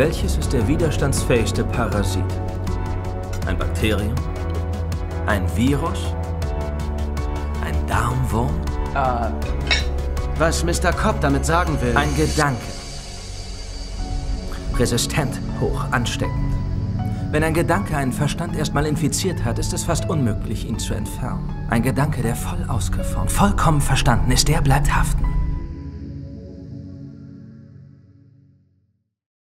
Welches ist der widerstandsfähigste Parasit? Ein Bakterium? Ein Virus? Ein Darmwurm? Äh, was Mr. Cobb damit sagen will. Ein Gedanke. Resistent, hoch ansteckend. Wenn ein Gedanke einen Verstand erstmal infiziert hat, ist es fast unmöglich, ihn zu entfernen. Ein Gedanke, der voll ausgeformt, vollkommen verstanden ist, der bleibt haften.